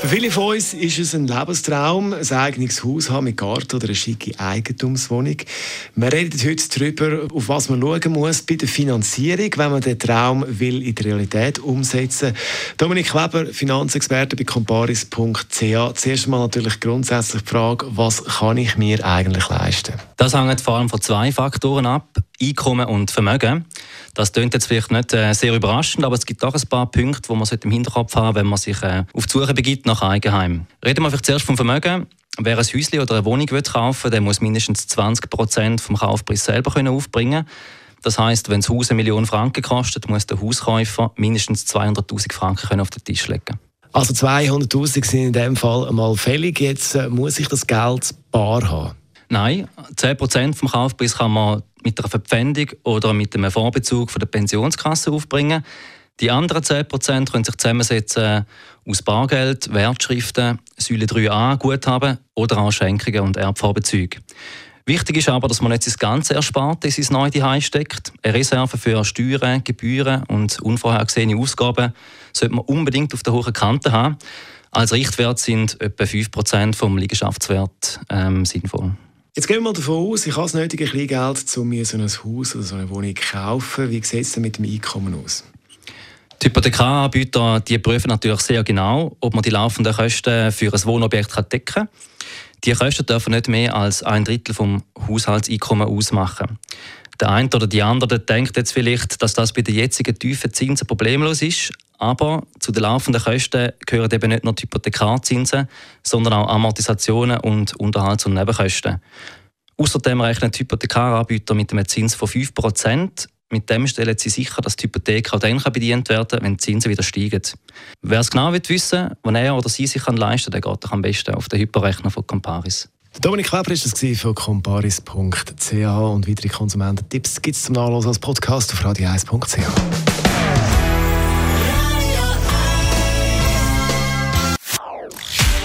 für viele von uns ist es ein Lebenstraum, ein eigenes Haus haben mit Garten oder eine schicke Eigentumswohnung. Wir reden heute darüber, auf was man schauen muss bei der Finanzierung, wenn man den Traum will in die Realität umsetzen will. Dominik Kleber, Finanzexperte bei comparis.ch. Zuerst mal natürlich grundsätzlich die Frage, was kann ich mir eigentlich leisten? Das hängt vor allem von zwei Faktoren ab. Einkommen und Vermögen. Das klingt jetzt vielleicht nicht äh, sehr überraschend, aber es gibt auch ein paar Punkte, die man im Hinterkopf haben wenn man sich äh, auf die Suche begibt nach Eigenheim. Reden wir vielleicht zuerst vom Vermögen. Wer ein Häuschen oder eine Wohnung will kaufen der muss mindestens 20 Prozent vom Kaufpreis selber können aufbringen das heißt, wenn das Haus eine Million Franken kostet, muss der Hauskäufer mindestens 200.000 Franken können auf den Tisch legen. Also 200.000 sind in dem Fall einmal fällig. Jetzt äh, muss ich das Geld bar haben. Nein, 10% vom Kaufpreis kann man mit einer Verpfändung oder mit einem Vorbezug von der Pensionskasse aufbringen. Die anderen 10% können sich zusammensetzen aus Bargeld, Wertschriften, Säule 3a, Guthaben oder auch Schenkungen und Erbvorbezüge. Wichtig ist aber, dass man nicht das ganze Ersparte in sein neues Zuhause steckt. Eine Reserve für Steuern, Gebühren und unvorhergesehene Ausgaben sollte man unbedingt auf der hohen Kante haben. Als Richtwert sind etwa 5% vom Liegenschaftswert ähm, sinnvoll. Jetzt gehen wir mal davon aus, ich habe das nötige Kleingeld, um mir so ein Haus oder so eine Wohnung zu kaufen. Wie sieht es denn mit dem Einkommen aus? Die Hypothekaranbieter die prüfen natürlich sehr genau, ob man die laufenden Kosten für ein Wohnobjekt decken kann. Die Kosten dürfen nicht mehr als ein Drittel vom Haushaltseinkommen ausmachen. Der eine oder die andere denkt jetzt vielleicht, dass das bei den jetzigen tiefen Zinsen problemlos ist, aber zu den laufenden Kosten gehören eben nicht nur die Hypothekarzinsen, sondern auch Amortisationen und Unterhalts- und Nebenkosten. Außerdem rechnen die Hypothekaranbieter mit einem Zins von 5%. Mit dem stellen sie sicher, dass die Hypothek auch dann bedient werden kann, wenn die Zinsen wieder steigen. Wer es genau wissen will, was er oder sie sich leisten kann, der geht am besten auf den Hyperrechner von Comparis. Dominik Kleber war das von comparis.ch und weitere Konsumententipps gibt es zum Nachlesen als Podcast auf radio1.ch.